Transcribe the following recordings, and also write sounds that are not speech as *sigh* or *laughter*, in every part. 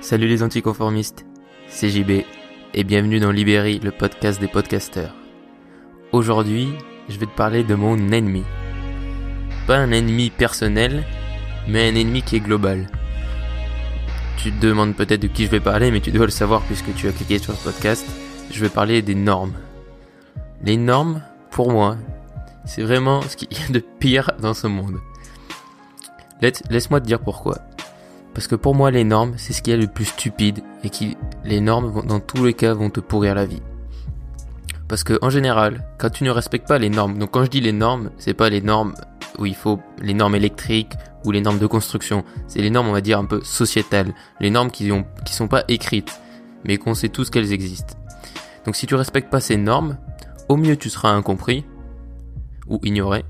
Salut les anticonformistes, c'est JB et bienvenue dans Libéry, le podcast des podcasteurs. Aujourd'hui, je vais te parler de mon ennemi. Pas un ennemi personnel, mais un ennemi qui est global. Tu te demandes peut-être de qui je vais parler, mais tu dois le savoir puisque tu as cliqué sur le podcast. Je vais parler des normes. Les normes, pour moi, c'est vraiment ce qu'il y a de pire dans ce monde. Laisse-moi te dire pourquoi. Parce que pour moi, les normes, c'est ce qui est le plus stupide et qui, les normes, dans tous les cas, vont te pourrir la vie. Parce que, en général, quand tu ne respectes pas les normes, donc quand je dis les normes, c'est pas les normes où il faut les normes électriques ou les normes de construction. C'est les normes, on va dire, un peu sociétales. Les normes qui ont, qui sont pas écrites, mais qu'on sait tous qu'elles existent. Donc si tu respectes pas ces normes, au mieux tu seras incompris, ou ignoré,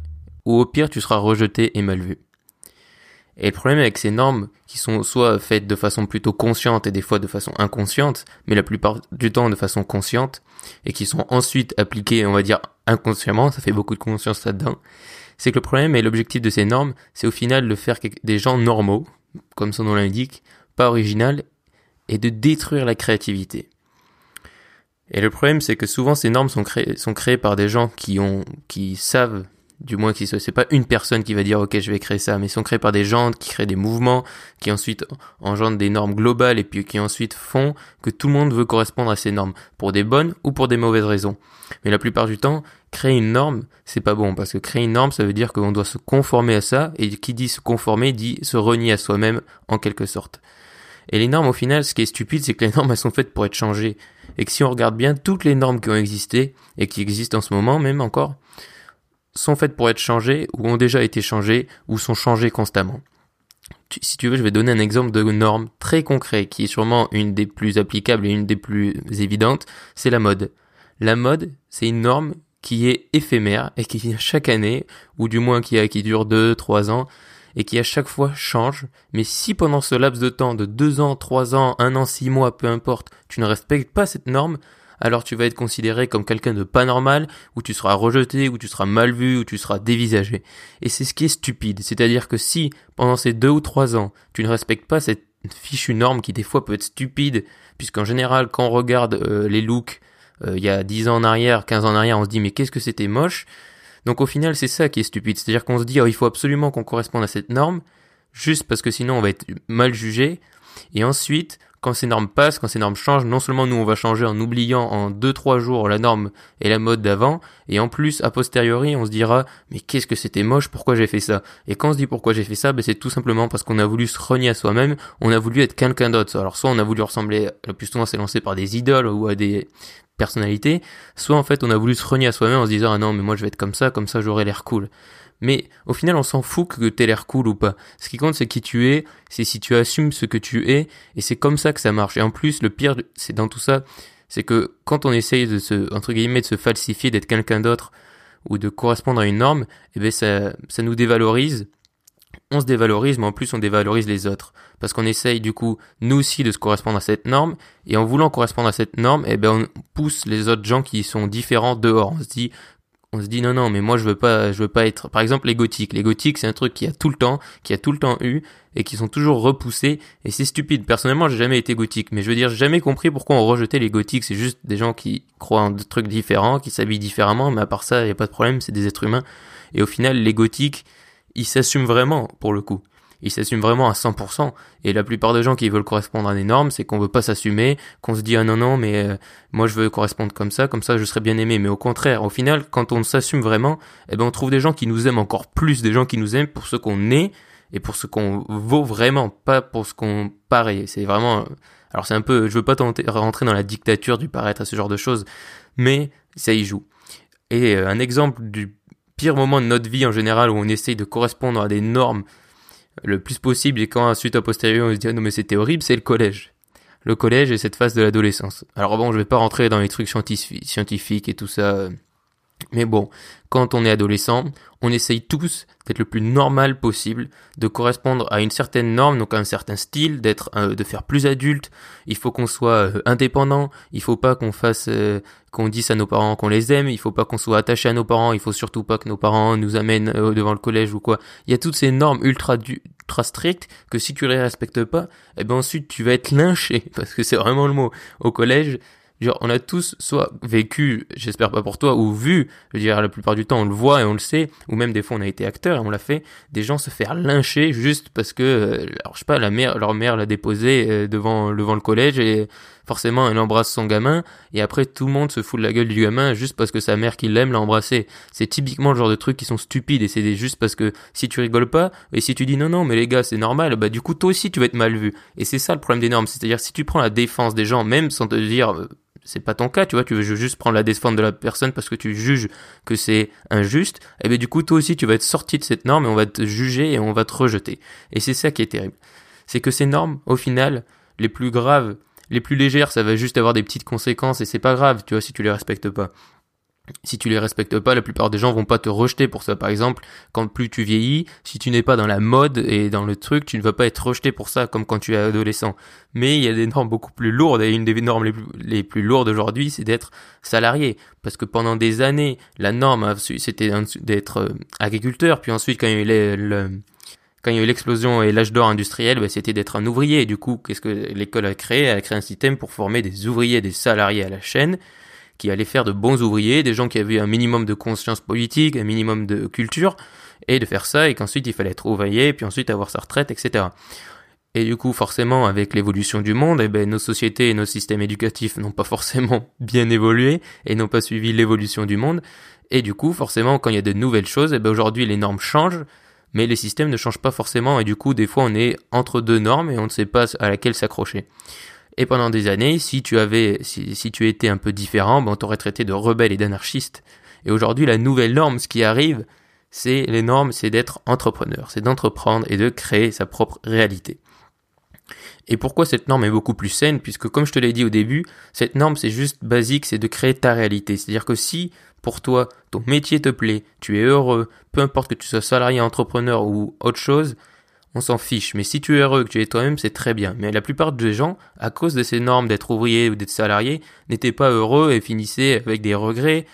ou au pire tu seras rejeté et mal vu. Et le problème avec ces normes, qui sont soit faites de façon plutôt consciente et des fois de façon inconsciente, mais la plupart du temps de façon consciente, et qui sont ensuite appliquées, on va dire, inconsciemment, ça fait beaucoup de conscience là-dedans, c'est que le problème et l'objectif de ces normes, c'est au final de faire des gens normaux, comme son nom l'indique, pas original, et de détruire la créativité. Et le problème, c'est que souvent ces normes sont créées, sont créées par des gens qui ont, qui savent du moins qui c'est pas une personne qui va dire ok je vais créer ça, mais sont créés par des gens qui créent des mouvements, qui ensuite engendrent des normes globales et puis qui ensuite font que tout le monde veut correspondre à ces normes, pour des bonnes ou pour des mauvaises raisons. Mais la plupart du temps, créer une norme, c'est pas bon, parce que créer une norme, ça veut dire qu'on doit se conformer à ça, et qui dit se conformer dit se renier à soi-même en quelque sorte. Et les normes, au final, ce qui est stupide, c'est que les normes, elles sont faites pour être changées. Et que si on regarde bien toutes les normes qui ont existé, et qui existent en ce moment même encore, sont faites pour être changées, ou ont déjà été changées, ou sont changées constamment. Si tu veux, je vais donner un exemple de norme très concret, qui est sûrement une des plus applicables et une des plus évidentes, c'est la mode. La mode, c'est une norme qui est éphémère et qui vient chaque année, ou du moins qui, a, qui dure 2, 3 ans, et qui à chaque fois change. Mais si pendant ce laps de temps de 2 ans, 3 ans, 1 an, 6 mois, peu importe, tu ne respectes pas cette norme, alors tu vas être considéré comme quelqu'un de pas normal, ou tu seras rejeté, ou tu seras mal vu, ou tu seras dévisagé. Et c'est ce qui est stupide. C'est-à-dire que si, pendant ces deux ou trois ans, tu ne respectes pas cette fichue norme qui des fois peut être stupide, puisqu'en général, quand on regarde euh, les looks, euh, il y a 10 ans en arrière, 15 ans en arrière, on se dit mais qu'est-ce que c'était moche? Donc au final, c'est ça qui est stupide. C'est-à-dire qu'on se dit, oh, il faut absolument qu'on corresponde à cette norme, juste parce que sinon on va être mal jugé. Et ensuite, quand ces normes passent, quand ces normes changent, non seulement nous on va changer en oubliant en 2-3 jours la norme et la mode d'avant, et en plus, a posteriori, on se dira, mais qu'est-ce que c'était moche, pourquoi j'ai fait ça? Et quand on se dit pourquoi j'ai fait ça, ben c'est tout simplement parce qu'on a voulu se renier à soi-même, on a voulu être quelqu'un d'autre. Alors soit on a voulu ressembler, le plus souvent c'est lancé par des idoles ou à des personnalités, soit en fait on a voulu se renier à soi-même en se disant, ah non, mais moi je vais être comme ça, comme ça j'aurai l'air cool. Mais au final, on s'en fout que t'aies l'air cool ou pas. Ce qui compte, c'est qui tu es, c'est si tu assumes ce que tu es, et c'est comme ça que ça marche. Et en plus, le pire, c'est dans tout ça, c'est que quand on essaye de se, entre guillemets, de se falsifier, d'être quelqu'un d'autre, ou de correspondre à une norme, eh ben ça, ça nous dévalorise. On se dévalorise, mais en plus on dévalorise les autres. Parce qu'on essaye du coup, nous aussi, de se correspondre à cette norme, et en voulant correspondre à cette norme, eh ben on pousse les autres gens qui sont différents dehors. On se dit, on se dit non non mais moi je veux pas je veux pas être par exemple les gothiques. Les gothiques c'est un truc qui a tout le temps qui a tout le temps eu et qui sont toujours repoussés. Et c'est stupide. Personnellement j'ai jamais été gothique. Mais je veux dire j'ai jamais compris pourquoi on rejetait les gothiques. C'est juste des gens qui croient en des trucs différents qui s'habillent différemment. Mais à part ça il y a pas de problème. C'est des êtres humains. Et au final les gothiques ils s'assument vraiment pour le coup il s'assume vraiment à 100%. Et la plupart des gens qui veulent correspondre à des normes, c'est qu'on veut pas s'assumer, qu'on se dit ah non non mais euh, moi je veux correspondre comme ça, comme ça je serai bien aimé. Mais au contraire, au final, quand on s'assume vraiment, eh ben on trouve des gens qui nous aiment encore plus, des gens qui nous aiment pour ce qu'on est et pour ce qu'on vaut vraiment, pas pour ce qu'on paraît. C'est vraiment, alors c'est un peu, je veux pas rentrer dans la dictature du paraître à ce genre de choses, mais ça y joue. Et euh, un exemple du pire moment de notre vie en général où on essaye de correspondre à des normes le plus possible et quand ensuite à posteriori on se dit ah non mais c'était horrible, c'est le collège. Le collège et cette phase de l'adolescence. Alors bon, je vais pas rentrer dans les trucs scientifiques et tout ça. Mais bon, quand on est adolescent, on essaye tous d'être le plus normal possible, de correspondre à une certaine norme, donc à un certain style, d'être, euh, de faire plus adulte. Il faut qu'on soit euh, indépendant. Il faut pas qu'on fasse, euh, qu'on dise à nos parents qu'on les aime. Il faut pas qu'on soit attaché à nos parents. Il faut surtout pas que nos parents nous amènent devant le collège ou quoi. Il y a toutes ces normes ultra ultra strictes que si tu les respectes pas, eh ben ensuite tu vas être lynché *laughs* parce que c'est vraiment le mot. Au collège, Genre, on a tous soit vécu, j'espère pas pour toi, ou vu, je veux dire, la plupart du temps on le voit et on le sait, ou même des fois on a été acteur et on l'a fait, des gens se faire lyncher juste parce que, euh, alors je sais pas, la mère, leur mère l'a déposé euh, devant, devant le collège et forcément elle embrasse son gamin et après tout le monde se fout de la gueule du gamin juste parce que sa mère qui l'aime l'a embrassé. C'est typiquement le genre de trucs qui sont stupides et c'est juste parce que si tu rigoles pas et si tu dis non non mais les gars c'est normal, bah du coup toi aussi tu vas être mal vu. Et c'est ça le problème des normes, c'est-à-dire si tu prends la défense des gens même sans te dire euh, c'est pas ton cas, tu vois, tu veux juste prendre la défense de la personne parce que tu juges que c'est injuste, et eh bien du coup toi aussi tu vas être sorti de cette norme et on va te juger et on va te rejeter. Et c'est ça qui est terrible. C'est que ces normes, au final, les plus graves, les plus légères, ça va juste avoir des petites conséquences et c'est pas grave, tu vois, si tu les respectes pas si tu les respectes pas, la plupart des gens vont pas te rejeter pour ça. Par exemple, quand plus tu vieillis, si tu n'es pas dans la mode et dans le truc, tu ne vas pas être rejeté pour ça comme quand tu es adolescent. Mais il y a des normes beaucoup plus lourdes et une des normes les plus, les plus lourdes aujourd'hui, c'est d'être salarié. Parce que pendant des années, la norme, c'était d'être euh, agriculteur. Puis ensuite, quand il y a eu l'explosion et l'âge d'or industriel, bah, c'était d'être un ouvrier. Et du coup, qu'est-ce que l'école a créé? Elle a créé un système pour former des ouvriers, des salariés à la chaîne qui allaient faire de bons ouvriers, des gens qui avaient un minimum de conscience politique, un minimum de culture, et de faire ça, et qu'ensuite il fallait être ouvrier, puis ensuite avoir sa retraite, etc. Et du coup, forcément, avec l'évolution du monde, eh ben, nos sociétés et nos systèmes éducatifs n'ont pas forcément *laughs* bien évolué et n'ont pas suivi l'évolution du monde. Et du coup, forcément, quand il y a de nouvelles choses, eh ben, aujourd'hui, les normes changent, mais les systèmes ne changent pas forcément. Et du coup, des fois, on est entre deux normes et on ne sait pas à laquelle s'accrocher. Et pendant des années, si tu avais, si, tu étais un peu différent, ben on t'aurait traité de rebelle et d'anarchiste. Et aujourd'hui, la nouvelle norme, ce qui arrive, c'est les normes, c'est d'être entrepreneur, c'est d'entreprendre et de créer sa propre réalité. Et pourquoi cette norme est beaucoup plus saine? Puisque comme je te l'ai dit au début, cette norme c'est juste basique, c'est de créer ta réalité. C'est-à-dire que si pour toi ton métier te plaît, tu es heureux, peu importe que tu sois salarié, entrepreneur ou autre chose, on s'en fiche. Mais si tu es heureux, que tu es toi-même, c'est très bien. Mais la plupart des gens, à cause de ces normes d'être ouvrier ou d'être salarié, n'étaient pas heureux et finissaient avec des regrets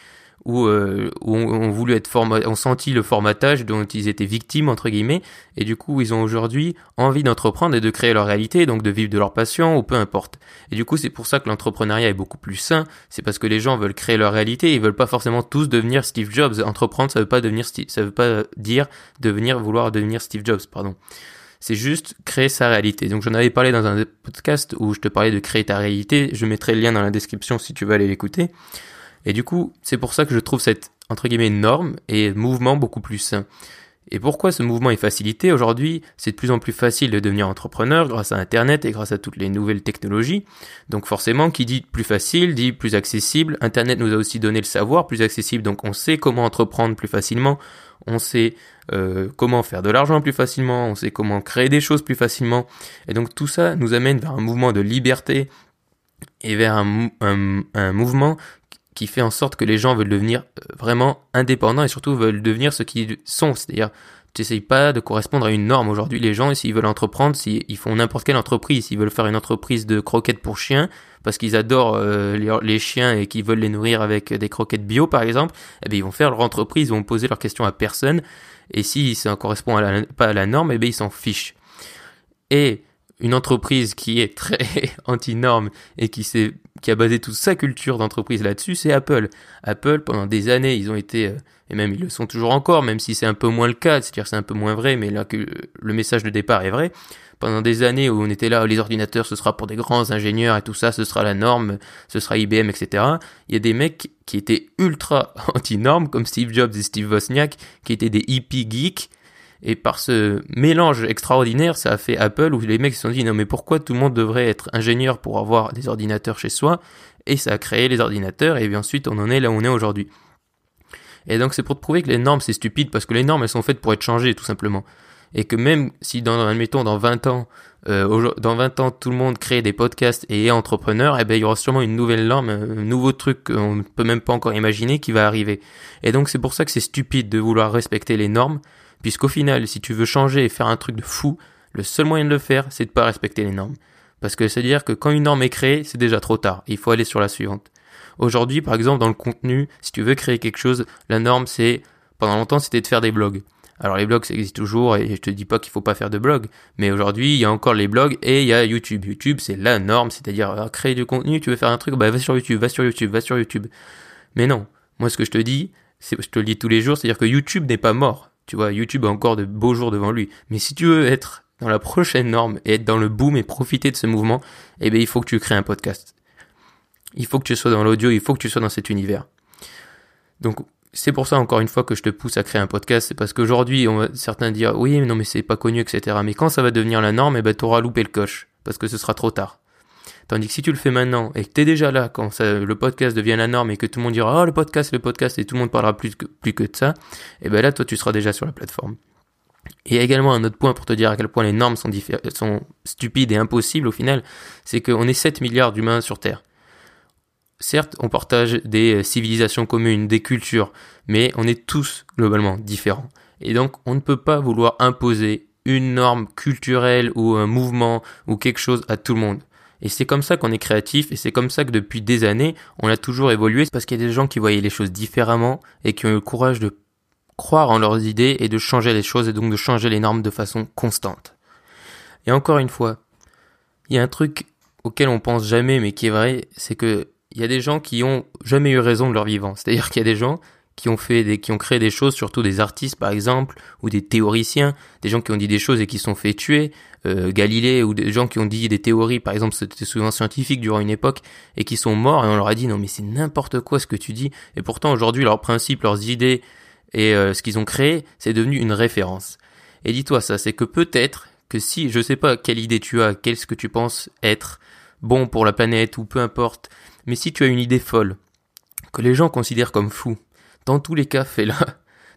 ou euh, ont, voulu être ont senti le formatage dont ils étaient victimes entre guillemets et du coup ils ont aujourd'hui envie d'entreprendre et de créer leur réalité donc de vivre de leur passion ou peu importe et du coup c'est pour ça que l'entrepreneuriat est beaucoup plus sain c'est parce que les gens veulent créer leur réalité ils veulent pas forcément tous devenir Steve Jobs entreprendre ça veut pas devenir ça veut pas dire devenir vouloir devenir Steve Jobs pardon c'est juste créer sa réalité. Donc j'en avais parlé dans un podcast où je te parlais de créer ta réalité. Je mettrai le lien dans la description si tu veux aller l'écouter. Et du coup, c'est pour ça que je trouve cette, entre guillemets, norme et mouvement beaucoup plus sain. Et pourquoi ce mouvement est facilité Aujourd'hui, c'est de plus en plus facile de devenir entrepreneur grâce à Internet et grâce à toutes les nouvelles technologies. Donc forcément, qui dit plus facile, dit plus accessible. Internet nous a aussi donné le savoir plus accessible, donc on sait comment entreprendre plus facilement, on sait euh, comment faire de l'argent plus facilement, on sait comment créer des choses plus facilement. Et donc tout ça nous amène vers un mouvement de liberté et vers un, un, un mouvement qui fait en sorte que les gens veulent devenir euh, vraiment indépendants et surtout veulent devenir ce qu'ils sont. C'est-à-dire, tu n'essayes pas de correspondre à une norme. Aujourd'hui, les gens, s'ils veulent entreprendre, s'ils font n'importe quelle entreprise, s'ils veulent faire une entreprise de croquettes pour chiens, parce qu'ils adorent euh, les, chiens et qu'ils veulent les nourrir avec des croquettes bio, par exemple, eh bien, ils vont faire leur entreprise, ils vont poser leurs questions à personne. Et si ça ne correspond pas à la norme, eh bien, ils s'en fichent. Et une entreprise qui est très *laughs* anti-norme et qui qui a basé toute sa culture d'entreprise là-dessus, c'est Apple. Apple, pendant des années, ils ont été, euh, et même ils le sont toujours encore, même si c'est un peu moins le cas, c'est-à-dire c'est un peu moins vrai, mais là que le message de départ est vrai. Pendant des années où on était là, les ordinateurs, ce sera pour des grands ingénieurs et tout ça, ce sera la norme, ce sera IBM, etc. Il y a des mecs qui étaient ultra *laughs* anti-normes, comme Steve Jobs et Steve Wozniak, qui étaient des hippie geeks, et par ce mélange extraordinaire, ça a fait Apple où les mecs se sont dit non mais pourquoi tout le monde devrait être ingénieur pour avoir des ordinateurs chez soi? Et ça a créé les ordinateurs et bien ensuite on en est là où on est aujourd'hui. Et donc c'est pour te prouver que les normes c'est stupide parce que les normes elles sont faites pour être changées tout simplement. Et que même si dans, admettons, dans 20 ans, euh, dans 20 ans tout le monde crée des podcasts et est entrepreneur, eh ben il y aura sûrement une nouvelle norme, un nouveau truc qu'on ne peut même pas encore imaginer qui va arriver. Et donc c'est pour ça que c'est stupide de vouloir respecter les normes, puisqu'au final, si tu veux changer et faire un truc de fou, le seul moyen de le faire, c'est de pas respecter les normes. Parce que c'est-à-dire que quand une norme est créée, c'est déjà trop tard. Il faut aller sur la suivante. Aujourd'hui, par exemple, dans le contenu, si tu veux créer quelque chose, la norme c'est, pendant longtemps, c'était de faire des blogs. Alors les blogs, ça existe toujours et je te dis pas qu'il faut pas faire de blogs, mais aujourd'hui, il y a encore les blogs et il y a YouTube. YouTube, c'est la norme, c'est-à-dire euh, créer du contenu, tu veux faire un truc, bah va sur YouTube, va sur YouTube, va sur YouTube. Mais non, moi ce que je te dis, c'est je te le dis tous les jours, c'est-à-dire que YouTube n'est pas mort. Tu vois, YouTube a encore de beaux jours devant lui. Mais si tu veux être dans la prochaine norme et être dans le boom et profiter de ce mouvement, eh bien il faut que tu crées un podcast. Il faut que tu sois dans l'audio, il faut que tu sois dans cet univers. Donc c'est pour ça encore une fois que je te pousse à créer un podcast, c'est parce qu'aujourd'hui certains dire oui mais non mais c'est pas connu etc. Mais quand ça va devenir la norme, eh ben t'auras loupé le coche parce que ce sera trop tard. Tandis que si tu le fais maintenant et que t'es déjà là quand le podcast devient la norme et que tout le monde dira oh le podcast le podcast et tout le monde parlera plus que, plus que de ça, et eh ben là toi tu seras déjà sur la plateforme. Et également un autre point pour te dire à quel point les normes sont, sont stupides et impossibles au final, c'est qu'on est 7 milliards d'humains sur Terre. Certes, on partage des euh, civilisations communes, des cultures, mais on est tous globalement différents. Et donc, on ne peut pas vouloir imposer une norme culturelle ou un mouvement ou quelque chose à tout le monde. Et c'est comme ça qu'on est créatif et c'est comme ça que depuis des années, on a toujours évolué parce qu'il y a des gens qui voyaient les choses différemment et qui ont eu le courage de croire en leurs idées et de changer les choses et donc de changer les normes de façon constante. Et encore une fois, il y a un truc auquel on pense jamais mais qui est vrai, c'est que il y a des gens qui ont jamais eu raison de leur vivant. C'est-à-dire qu'il y a des gens qui ont fait des, qui ont créé des choses, surtout des artistes par exemple, ou des théoriciens, des gens qui ont dit des choses et qui sont fait tuer, euh, Galilée, ou des gens qui ont dit des théories, par exemple, c'était souvent scientifique durant une époque, et qui sont morts, et on leur a dit non mais c'est n'importe quoi ce que tu dis, et pourtant aujourd'hui leurs principes, leurs idées, et euh, ce qu'ils ont créé, c'est devenu une référence. Et dis-toi ça, c'est que peut-être que si, je sais pas quelle idée tu as, qu'est-ce que tu penses être bon pour la planète, ou peu importe, mais si tu as une idée folle, que les gens considèrent comme fou, dans tous les cas, fais-la. *laughs*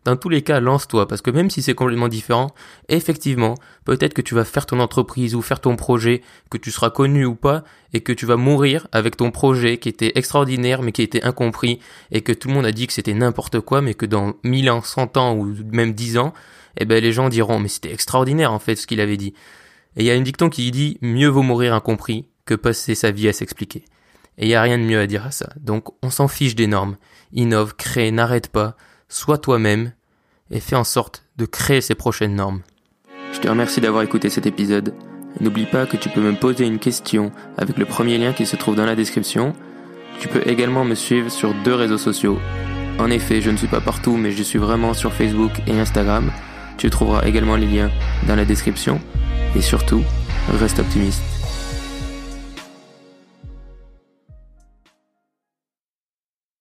Dans tous les cas, lance-toi, parce que même si c'est complètement différent, effectivement, peut-être que tu vas faire ton entreprise ou faire ton projet, que tu seras connu ou pas, et que tu vas mourir avec ton projet qui était extraordinaire mais qui était incompris, et que tout le monde a dit que c'était n'importe quoi, mais que dans 1000 ans, 100 ans ou même 10 ans, eh ben les gens diront mais c'était extraordinaire en fait ce qu'il avait dit. Et il y a une dicton qui dit mieux vaut mourir incompris que passer sa vie à s'expliquer. Et il n'y a rien de mieux à dire à ça. Donc on s'en fiche des normes. Innove, crée, n'arrête pas, sois toi-même et fais en sorte de créer ces prochaines normes. Je te remercie d'avoir écouté cet épisode. N'oublie pas que tu peux me poser une question avec le premier lien qui se trouve dans la description. Tu peux également me suivre sur deux réseaux sociaux. En effet, je ne suis pas partout, mais je suis vraiment sur Facebook et Instagram. Tu trouveras également les liens dans la description. Et surtout, reste optimiste.